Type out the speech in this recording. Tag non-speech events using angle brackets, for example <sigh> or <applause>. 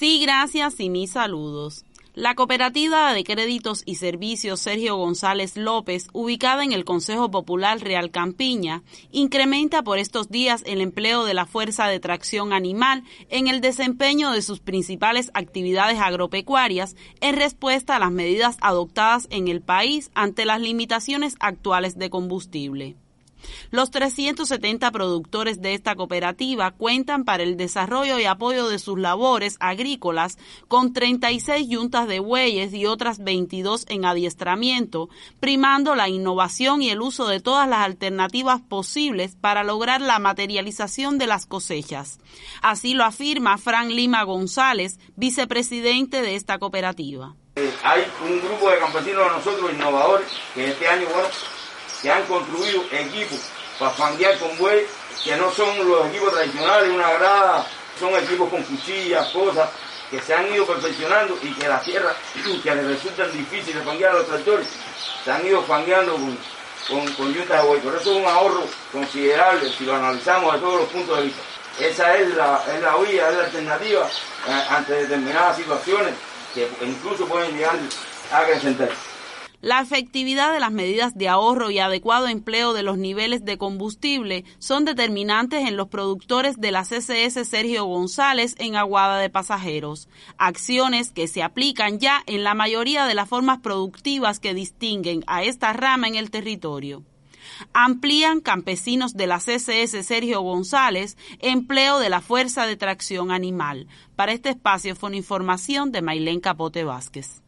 Sí, gracias y mis saludos. La cooperativa de créditos y servicios Sergio González López, ubicada en el Consejo Popular Real Campiña, incrementa por estos días el empleo de la fuerza de tracción animal en el desempeño de sus principales actividades agropecuarias en respuesta a las medidas adoptadas en el país ante las limitaciones actuales de combustible. Los 370 productores de esta cooperativa cuentan para el desarrollo y apoyo de sus labores agrícolas con 36 yuntas de bueyes y otras 22 en adiestramiento, primando la innovación y el uso de todas las alternativas posibles para lograr la materialización de las cosechas. Así lo afirma Fran Lima González, vicepresidente de esta cooperativa. Hay un grupo de campesinos de nosotros innovadores que este año, bueno, que han construido equipos para fanguear con buey, que no son los equipos tradicionales, una grada, son equipos con cuchillas, cosas que se han ido perfeccionando y que las tierras <clears throat> que les resultan difíciles fanguear a los tractores, se han ido fangueando con, con, yuntas de buey. Por eso es un ahorro considerable si lo analizamos de todos los puntos de vista. Esa es la, es la vía, es la alternativa eh, ante determinadas situaciones que incluso pueden llegar a acrecentarse. La efectividad de las medidas de ahorro y adecuado empleo de los niveles de combustible son determinantes en los productores de la CCS Sergio González en Aguada de Pasajeros, acciones que se aplican ya en la mayoría de las formas productivas que distinguen a esta rama en el territorio amplían campesinos de la CCS Sergio González empleo de la Fuerza de Tracción Animal. Para este espacio fue una información de Mailén Capote Vázquez.